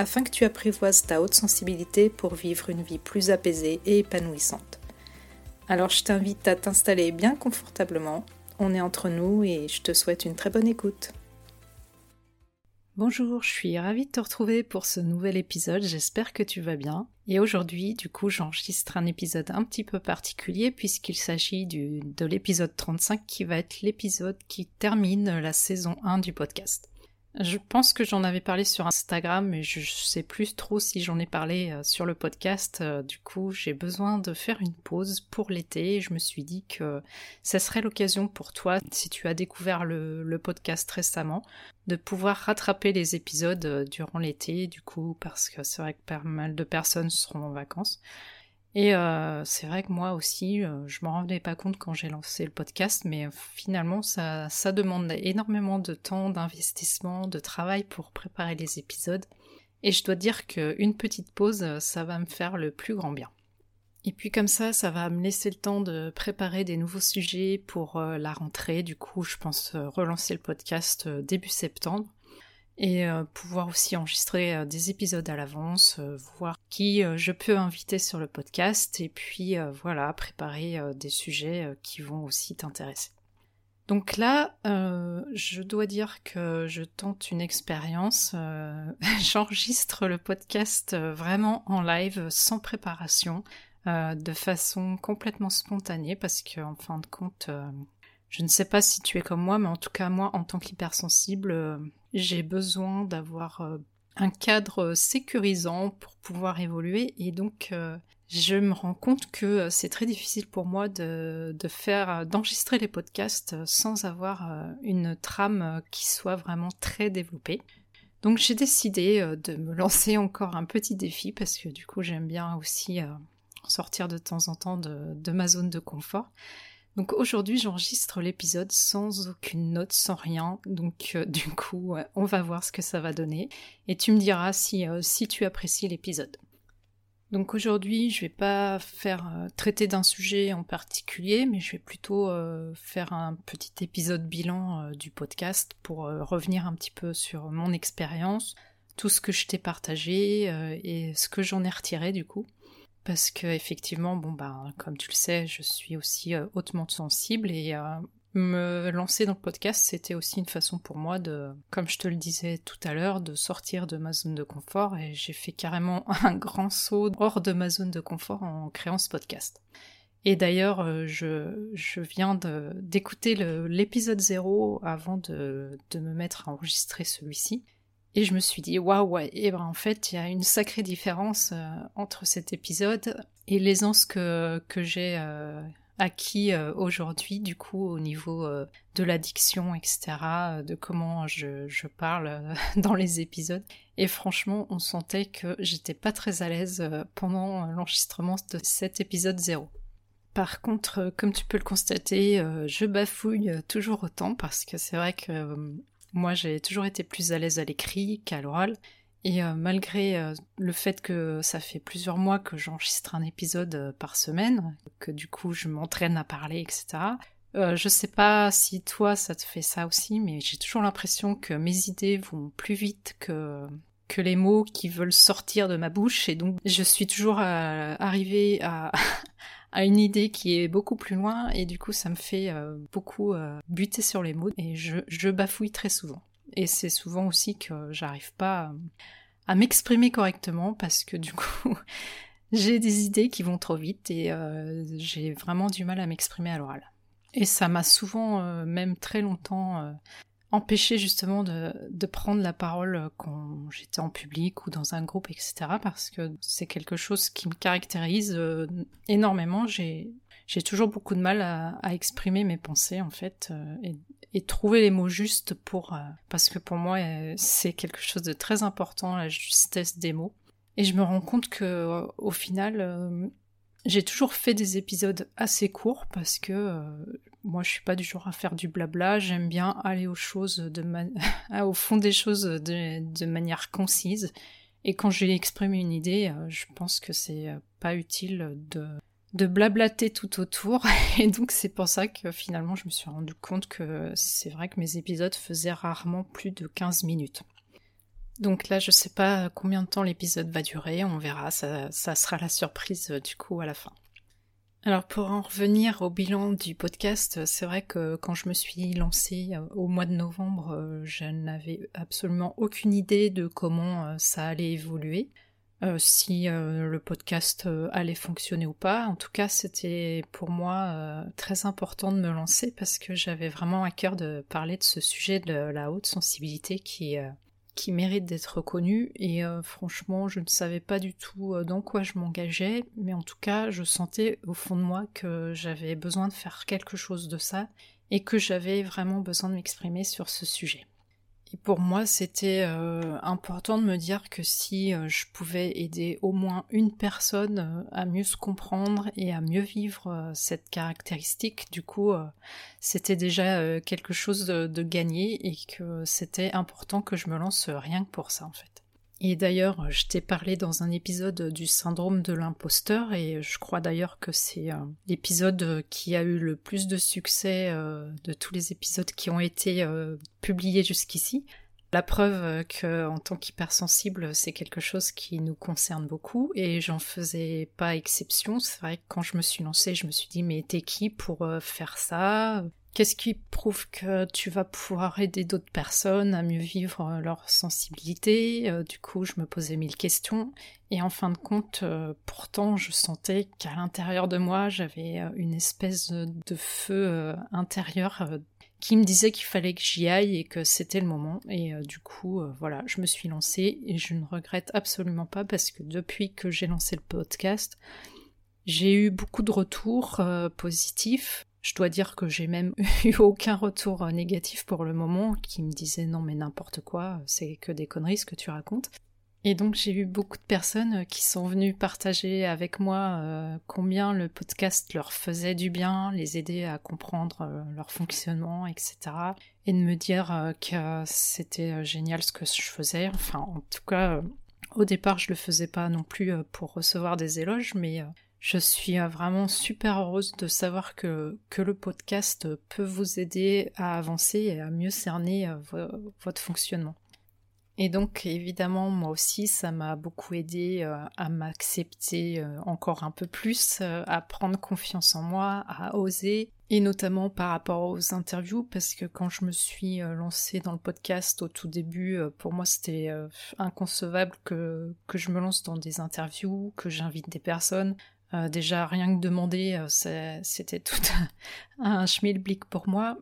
afin que tu apprivoises ta haute sensibilité pour vivre une vie plus apaisée et épanouissante. Alors je t'invite à t'installer bien confortablement, on est entre nous et je te souhaite une très bonne écoute. Bonjour, je suis ravie de te retrouver pour ce nouvel épisode, j'espère que tu vas bien. Et aujourd'hui, du coup, j'enregistre un épisode un petit peu particulier puisqu'il s'agit de l'épisode 35 qui va être l'épisode qui termine la saison 1 du podcast. Je pense que j'en avais parlé sur Instagram, mais je sais plus trop si j'en ai parlé euh, sur le podcast. Euh, du coup, j'ai besoin de faire une pause pour l'été. Je me suis dit que ça serait l'occasion pour toi, si tu as découvert le, podcast récemment, de pouvoir rattraper les épisodes euh, durant l'été, du coup, parce que c'est vrai que pas mal de personnes seront en vacances. Et euh, c'est vrai que moi aussi, euh, je m'en rendais pas compte quand j'ai lancé le podcast, mais euh, finalement, ça, ça demande énormément de temps, d'investissement, de travail pour préparer les épisodes. Et je dois dire qu'une petite pause, ça va me faire le plus grand bien. Et puis comme ça, ça va me laisser le temps de préparer des nouveaux sujets pour la rentrée. Du coup, je pense relancer le podcast début septembre et euh, pouvoir aussi enregistrer euh, des épisodes à l'avance, euh, voir qui je peux inviter sur le podcast et puis voilà, préparer des sujets qui vont aussi t'intéresser. Donc là, je dois dire que je tente une expérience. J'enregistre le podcast vraiment en live, sans préparation, de façon complètement spontanée, parce qu'en en fin de compte, je ne sais pas si tu es comme moi, mais en tout cas moi, en tant qu'hypersensible, j'ai besoin d'avoir euh, un cadre sécurisant pour pouvoir évoluer et donc euh, je me rends compte que euh, c'est très difficile pour moi de, faire d'enregistrer les podcasts sans avoir une trame qui soit vraiment très développée. Donc j'ai décidé de me lancer encore un petit défi parce que du coup j'aime bien aussi sortir de temps en temps de ma zone de confort. Donc aujourd'hui j'enregistre l'épisode sans aucune note, sans rien. Donc euh, du coup on va voir ce que ça va donner. Et tu me diras si, euh, tu apprécies l'épisode. Donc aujourd'hui je vais pas faire euh, traiter d'un sujet en particulier, mais je vais plutôt faire un petit épisode bilan du podcast pour revenir un petit peu sur mon expérience, tout ce que je t'ai partagé et ce que j'en ai retiré du coup parce que effectivement, bon bah, comme tu le sais, je suis aussi euh, hautement sensible et euh, me lancer dans le podcast, c'était aussi une façon pour moi de, comme je te le disais tout à l'heure, de sortir de ma zone de confort et j'ai fait carrément un grand saut hors de ma zone de confort en créant ce podcast. Et d'ailleurs, euh, je, viens d'écouter l'épisode 0 avant de me mettre à enregistrer celui-ci. Et je me suis dit, waouh, et ben en fait, il y a une sacrée différence euh, entre cet épisode et l'aisance que, que j'ai euh, acquis euh, aujourd'hui, du coup, au niveau de l'addiction, etc., de comment je, je parle dans les épisodes. Et franchement, on sentait que j'étais pas très à l'aise pendant l'enregistrement de cet épisode zéro. Par contre, comme tu peux le constater, je bafouille toujours autant parce que c'est vrai que moi, j'ai toujours été plus à l'aise à l'écrit qu'à l'oral. Et euh, malgré euh, le fait que ça fait plusieurs mois que j'enregistre un épisode euh, par semaine, que du coup je m'entraîne à parler, etc. je sais pas si toi ça te fait ça aussi, mais j'ai toujours l'impression que mes idées vont plus vite que que les mots qui veulent sortir de ma bouche, et donc je suis toujours arrivée à, à une idée qui est beaucoup plus loin et du coup ça me fait euh, beaucoup euh, buter sur les mots et je, bafouille très souvent. Et c'est souvent aussi que j'arrive pas à, m'exprimer correctement parce que du coup j'ai des idées qui vont trop vite et euh, j'ai vraiment du mal à m'exprimer à l'oral. Et ça m'a souvent, même très longtemps, empêcher justement de, prendre la parole quand j'étais en public ou dans un groupe, etc. Parce que c'est quelque chose qui me caractérise euh, énormément. J'ai toujours beaucoup de mal à, exprimer mes pensées en fait euh, et, trouver les mots justes pour euh, parce que pour moi c'est quelque chose de très important la justesse des mots Et je me rends compte que au final, j'ai toujours fait des épisodes assez courts parce que euh, moi je suis pas du genre à faire du blabla, j'aime bien aller aux choses au fond des choses de, manière concise. Et quand j'ai exprimé une idée, euh, je pense que c'est euh, pas utile de, de blablater tout autour. Et donc c'est pour ça que finalement je me suis rendu compte que c'est vrai que mes épisodes faisaient rarement plus de 15 minutes. Donc là, je sais pas combien de temps l'épisode va durer, on verra, ça, sera la surprise euh, du coup à la fin. Alors pour en revenir au bilan du podcast, c'est vrai que quand je me suis lancée euh, au mois de novembre, euh, je n'avais absolument aucune idée de comment ça allait évoluer, si le podcast allait fonctionner ou pas. En tout cas, c'était pour moi très important de me lancer parce que j'avais vraiment à cœur de parler de ce sujet de la haute sensibilité qui qui mérite d'être reconnu et euh, franchement je ne savais pas du tout euh, dans quoi je m'engageais mais en tout cas je sentais au fond de moi que j'avais besoin de faire quelque chose de ça et que j'avais vraiment besoin de m'exprimer sur ce sujet. Pour moi, c'était euh, important de me dire que si euh, je pouvais aider au moins une personne euh, à mieux se comprendre et à mieux vivre cette caractéristique, du coup, c'était déjà quelque chose de, gagné et que c'était important que je me lance rien que pour ça, en fait. Et d'ailleurs, je t'ai parlé dans un épisode du syndrome de l'imposteur, et je crois d'ailleurs que c'est l'épisode qui a eu le plus de succès euh, de tous les épisodes qui ont été euh, publiés jusqu'ici. La preuve que, en tant qu'hypersensible, c'est quelque chose qui nous concerne beaucoup, et j'en faisais pas exception. C'est vrai que quand je me suis lancée, je me suis dit, mais t'es qui pour euh, faire ça? Qu'est-ce qui prouve que tu vas pouvoir aider d'autres personnes à mieux vivre euh, leur sensibilité? Euh, Du coup, je me posais mille questions. Et en fin de compte, euh, pourtant, je sentais qu'à l'intérieur de moi, j'avais une espèce de feu intérieur qui me disait qu'il fallait que j'y aille et que c'était le moment. Et du coup, voilà, je me suis lancée et je ne regrette absolument pas parce que depuis que j'ai lancé le podcast, j'ai eu beaucoup de retours positifs je dois dire que j'ai même eu aucun retour euh, négatif pour le moment qui me disait non mais n'importe quoi, c'est que des conneries ce que tu racontes. Et donc j'ai eu beaucoup de personnes euh, qui sont venues partager avec moi euh, combien le podcast leur faisait du bien, les aider à comprendre leur fonctionnement, etc. Et de me dire que c'était génial ce que je faisais. Enfin en tout cas, au départ je le faisais pas non plus pour recevoir des éloges, mais je suis euh, vraiment super heureuse de savoir que, que le podcast peut vous aider à avancer et à mieux cerner euh, votre fonctionnement. Et donc évidemment moi aussi ça m'a beaucoup aidé euh, à m'accepter encore un peu plus, à prendre confiance en moi, à oser, et notamment par rapport aux interviews parce que quand je me suis lancée dans le podcast au tout début, pour moi c'était inconcevable que, que je me lance dans des interviews, que j'invite des personnes. Euh, déjà, rien que demander, euh, c'était tout un schmilblick pour moi.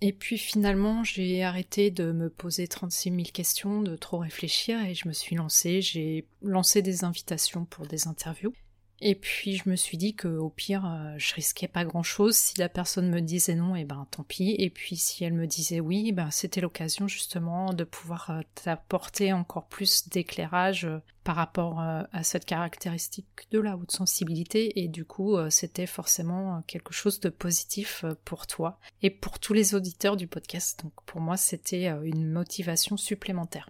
Et puis finalement, j'ai arrêté de me poser 36 000 questions, de trop réfléchir, et je me suis lancée. J'ai lancé des invitations pour des interviews. Et puis je me suis dit que au pire, euh, je risquais pas grand chose. Si la personne me disait non, et eh ben tant pis. Et puis si elle me disait oui, ben c'était l'occasion justement de pouvoir euh, t'apporter encore plus d'éclairage euh, par rapport à cette caractéristique de la haute sensibilité. Et du coup, c'était forcément quelque chose de positif pour toi et pour tous les auditeurs du podcast. Donc pour moi, c'était une motivation supplémentaire.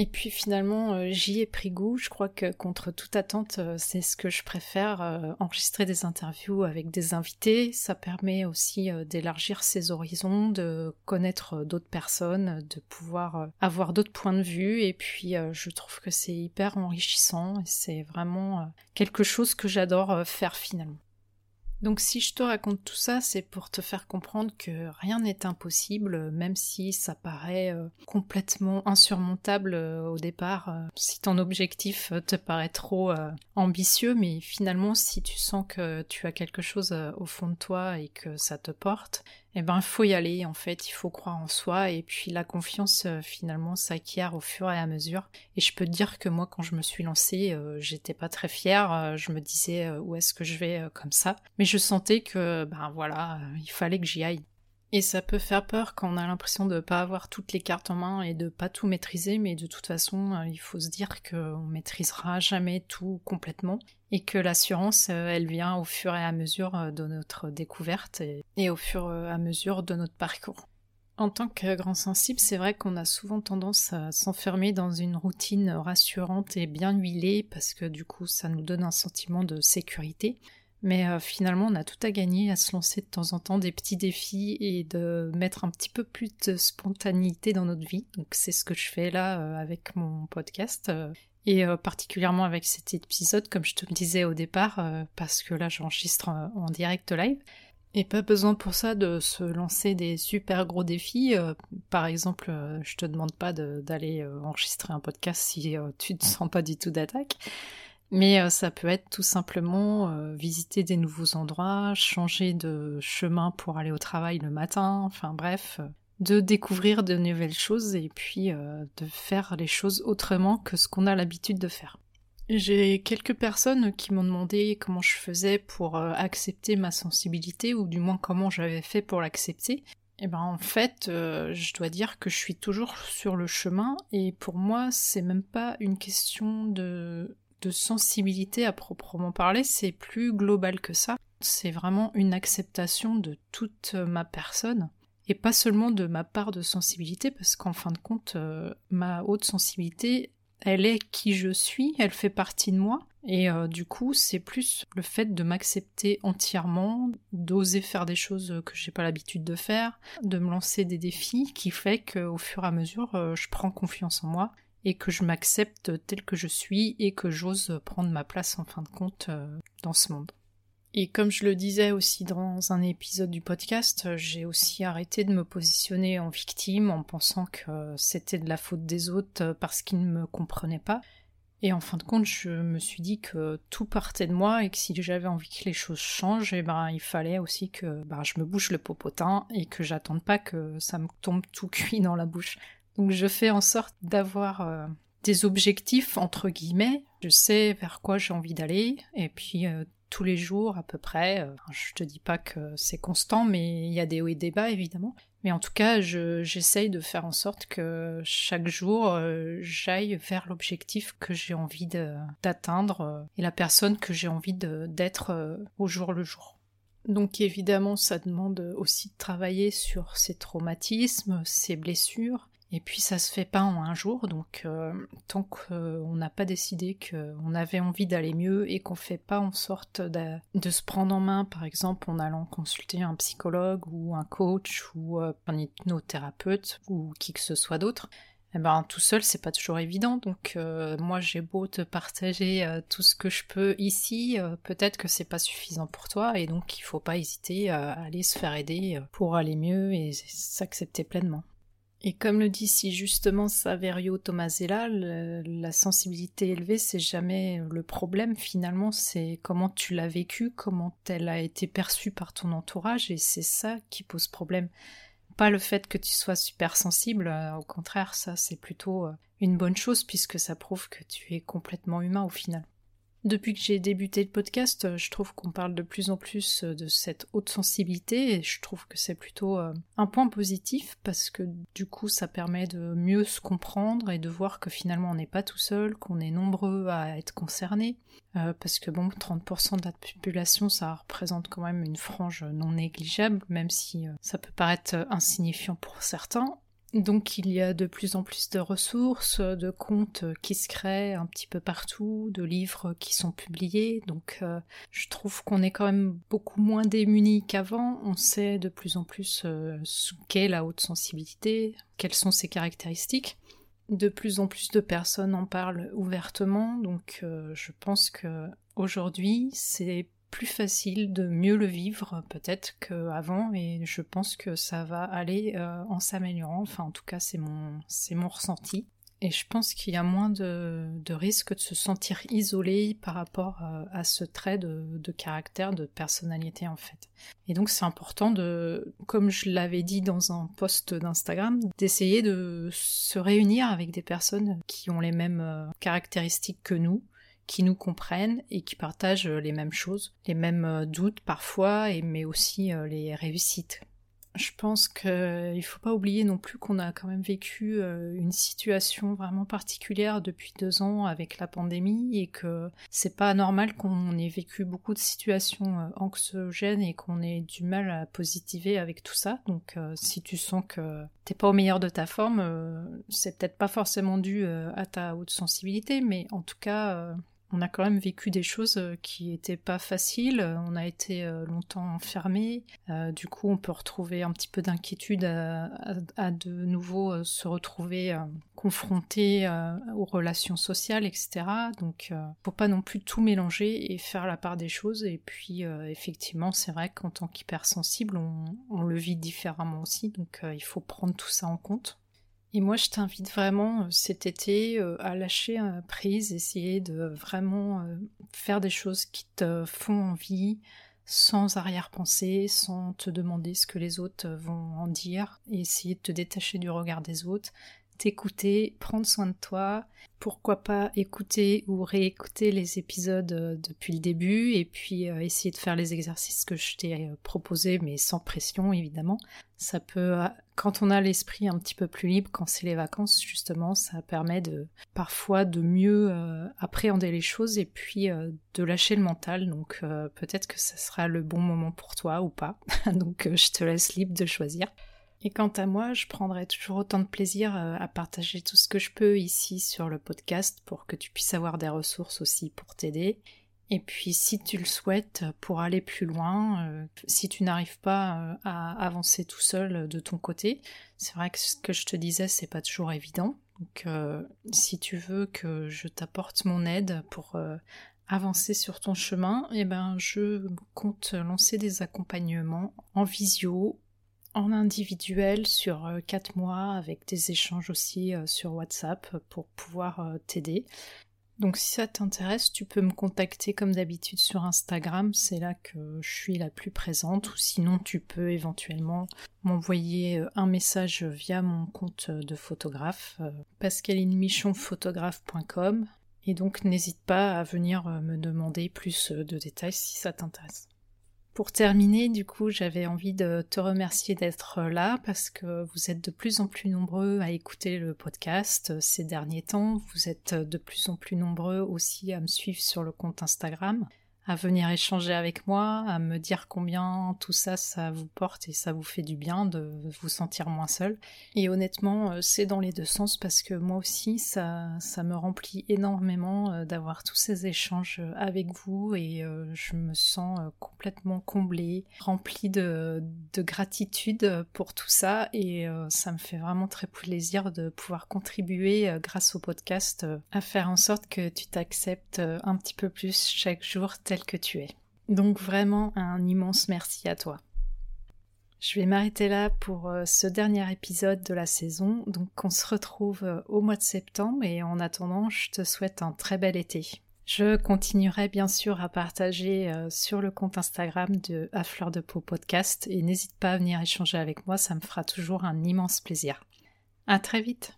Et puis finalement, euh, j'y ai pris goût. Je crois que contre toute attente, euh, c'est ce que je préfère, euh, enregistrer des interviews avec des invités. Ça permet aussi d'élargir ses horizons, de connaître d'autres personnes, de pouvoir avoir d'autres points de vue. Et puis je trouve que c'est hyper enrichissant et c'est vraiment quelque chose que j'adore faire finalement. Donc si je te raconte tout ça, c'est pour te faire comprendre que rien n'est impossible, même si ça paraît euh, complètement insurmontable euh, au départ, euh, si ton objectif te paraît trop ambitieux, mais finalement si tu sens que tu as quelque chose au fond de toi et que ça te porte, eh ben, faut y aller, en fait, il faut croire en soi, et puis la confiance, euh, finalement, s'acquiert au fur et à mesure. Et je peux te dire que moi, quand je me suis lancée, euh, j'étais pas très fière, euh, je me disais, où est-ce que je vais comme ça Mais je sentais que, ben voilà, il fallait que j'y aille. Et ça peut faire peur quand on a l'impression de pas avoir toutes les cartes en main et de pas tout maîtriser, mais de toute façon, il faut se dire qu'on maîtrisera jamais tout complètement et que l'assurance, euh, elle vient au fur et à mesure euh, de notre découverte et au fur et à mesure de notre parcours. En tant que grand sensible, c'est vrai qu'on a souvent tendance à s'enfermer dans une routine rassurante et bien huilée parce que du coup ça nous donne un sentiment de sécurité. Mais euh, finalement, on a tout à gagner à se lancer de temps en temps des petits défis et de mettre un petit peu plus de spontanéité dans notre vie. Donc c'est ce que je fais là euh, avec mon podcast. Euh, et particulièrement avec cet épisode, comme je te le disais au départ, parce que là j'enregistre en direct live. Et pas besoin pour ça de se lancer des super gros défis. par exemple, je te demande pas d'aller enregistrer un podcast si tu ne sens pas du tout d'attaque. Mais euh, ça peut être tout simplement euh, visiter des nouveaux endroits, changer de chemin pour aller au travail le matin, enfin bref, euh, de découvrir de nouvelles choses et puis de faire les choses autrement que ce qu'on a l'habitude de faire. J'ai quelques personnes qui m'ont demandé comment je faisais pour accepter ma sensibilité ou du moins comment j'avais fait pour l'accepter. Et eh ben en fait, je dois dire que je suis toujours sur le chemin et pour moi, c'est même pas une question de de sensibilité à proprement parler, c'est plus global que ça. C'est vraiment une acceptation de toute ma personne et pas seulement de ma part de sensibilité parce qu'en fin de compte, euh, ma haute sensibilité, elle est qui je suis, elle fait partie de moi. Et euh, du coup, c'est plus le fait de m'accepter entièrement, d'oser faire des choses que j'ai pas l'habitude de faire, de me lancer des défis qui fait qu'au fur et à mesure, euh, je prends confiance en moi et que je m'accepte tel que je suis et que j'ose prendre ma place en fin de compte dans ce monde. Et comme je le disais aussi dans un épisode du podcast, j'ai aussi arrêté de me positionner en victime en pensant que c'était de la faute des autres parce qu'ils ne me comprenaient pas. Et en fin de compte, je me suis dit que tout partait de moi et que si j'avais envie que les choses changent, eh ben, il fallait aussi que ben, je me bouche le popotin et que j'attende pas que ça me tombe tout cuit dans la bouche. Donc je fais en sorte d'avoir euh, des objectifs entre guillemets. Je sais vers quoi j'ai envie d'aller et puis euh, tous les jours à peu près. Euh, je te dis pas que c'est constant, mais il y a des hauts et des bas évidemment. Mais en tout cas, j'essaye de faire en sorte que chaque jour, j'aille vers l'objectif que j'ai envie d'atteindre et la personne que j'ai envie d'être au jour le jour. Donc évidemment, ça demande aussi de travailler sur ces traumatismes, ces blessures, et puis ça se fait pas en un jour, donc euh, tant qu'on n'a pas décidé qu'on avait envie d'aller mieux et qu'on fait pas en sorte de, se prendre en main, par exemple en allant consulter un psychologue ou un coach ou euh, un hypnothérapeute ou qui que ce soit d'autre, eh ben tout seul c'est pas toujours évident. Donc euh, moi j'ai beau te partager tout ce que je peux ici, peut-être que c'est pas suffisant pour toi et donc il faut pas hésiter à aller se faire aider pour aller mieux et s'accepter pleinement. Et comme le dit si justement Saverio Tomasella, la sensibilité élevée, c'est jamais le problème finalement, c'est comment tu l'as vécu, comment elle a été perçue par ton entourage, et c'est ça qui pose problème. Pas le fait que tu sois super sensible, euh, au contraire, ça c'est plutôt euh, une bonne chose puisque ça prouve que tu es complètement humain au final. Depuis que j'ai débuté le podcast, euh, je trouve qu'on parle de plus en plus euh, de cette haute sensibilité et je trouve que c'est plutôt euh, un point positif parce que du coup ça permet de mieux se comprendre et de voir que finalement on n'est pas tout seul, qu'on est nombreux à être concernés. parce que bon, 30% de la population, ça représente quand même une frange non négligeable, même si ça peut paraître insignifiant pour certains. Donc il y a de plus en plus de ressources, de comptes qui se créent un petit peu partout, de livres qui sont publiés, donc euh, je trouve qu'on est quand même beaucoup moins démunis qu'avant, on sait de plus en plus ce qu'est la haute sensibilité, quelles sont ses caractéristiques. De plus en plus de personnes en parlent ouvertement, donc euh, je pense que aujourd'hui c'est plus facile de mieux le vivre peut-être qu'avant et je pense que ça va aller euh, en s'améliorant enfin en tout cas c'est mon c'est mon ressenti et je pense qu'il y a moins de, de risque de se sentir isolé par rapport euh, à ce trait de, de, caractère, de personnalité en fait. Et donc c'est important de, comme je l'avais dit dans un post d'Instagram, d'essayer de se réunir avec des personnes qui ont les mêmes euh, caractéristiques que nous, qui nous comprennent et qui partagent euh, les mêmes choses, les mêmes euh, doutes parfois, mais aussi euh, les réussites. je pense qu'il ne faut pas oublier non plus qu'on a quand même vécu une situation vraiment particulière depuis deux ans avec la pandémie et que c'est pas normal qu'on ait vécu beaucoup de situations anxiogènes et qu'on ait du mal à positiver avec tout ça. Donc si tu sens que t'es pas au meilleur de ta forme, c'est peut-être pas forcément dû à ta haute sensibilité, mais en tout cas on a quand même vécu des choses euh, qui étaient pas faciles. On a été euh, longtemps enfermés. Euh, du coup, on peut retrouver un petit peu d'inquiétude à, de nouveau se retrouver confronté aux relations sociales, etc. Donc, faut pas non plus tout mélanger et faire la part des choses. Et puis, effectivement, c'est vrai qu'en tant qu'hypersensible, on, on le vit différemment aussi. Donc, il faut prendre tout ça en compte. Et moi, je t'invite vraiment euh, cet été euh, à lâcher prise, essayer de vraiment euh, faire des choses qui te font envie, sans arrière-pensée, sans te demander ce que les autres vont en dire, et essayer de te détacher du regard des autres, t'écouter, prendre soin de toi, pourquoi pas écouter ou réécouter les épisodes euh, depuis le début et puis euh, essayer de faire les exercices que je t'ai euh, proposés mais sans pression évidemment. Ça peut quand on a l'esprit un petit peu plus libre quand c'est les vacances justement, ça permet de parfois de mieux appréhender les choses et puis de lâcher le mental. Donc peut-être que ce sera le bon moment pour toi ou pas. Donc je te laisse libre de choisir. Et quant à moi, je prendrai toujours autant de plaisir euh, à partager tout ce que je peux ici sur le podcast pour que tu puisses avoir des ressources aussi pour t'aider. Et puis si tu le souhaites, pour aller plus loin, euh, si tu n'arrives pas euh, à avancer tout seul de ton côté, c'est vrai que ce que je te disais, c'est pas toujours évident. Donc si tu veux que je t'apporte mon aide pour avancer sur ton chemin, eh ben je compte lancer des accompagnements en visio en individuel sur 4 euh, mois avec des échanges aussi euh, sur WhatsApp pour pouvoir euh, t'aider. Donc si ça t'intéresse, tu peux me contacter comme d'habitude sur Instagram, c'est là que je suis la plus présente, ou sinon tu peux éventuellement m'envoyer un message via mon compte de photographe, pascalineMichonphotographe.com, et donc n'hésite pas à venir me demander plus de détails si ça t'intéresse. Pour terminer, du coup, j'avais envie de te remercier d'être là parce que vous êtes de plus en plus nombreux à écouter le podcast ces derniers temps. Vous êtes de plus en plus nombreux aussi à me suivre sur le compte Instagram à venir échanger avec moi, à me dire combien tout ça, ça vous porte et ça vous fait du bien de vous sentir moins seul. Et honnêtement, euh, c'est dans les deux sens parce que moi aussi, ça, ça me remplit énormément euh, d'avoir tous ces échanges euh, avec vous et je me sens complètement comblée, remplie de, de gratitude pour tout ça et ça me fait vraiment très plaisir de pouvoir contribuer grâce au podcast à faire en sorte que tu t'acceptes un petit peu plus chaque jour tel que tu es. Donc vraiment un immense merci à toi. Je vais m'arrêter là pour euh, ce dernier épisode de la saison, donc on se retrouve euh, au mois de septembre et en attendant je te souhaite un très bel été. Je continuerai bien sûr à partager euh, sur le compte Instagram de À Fleur de Peau Podcast et n'hésite pas à venir échanger avec moi, ça me fera toujours un immense plaisir. À très vite!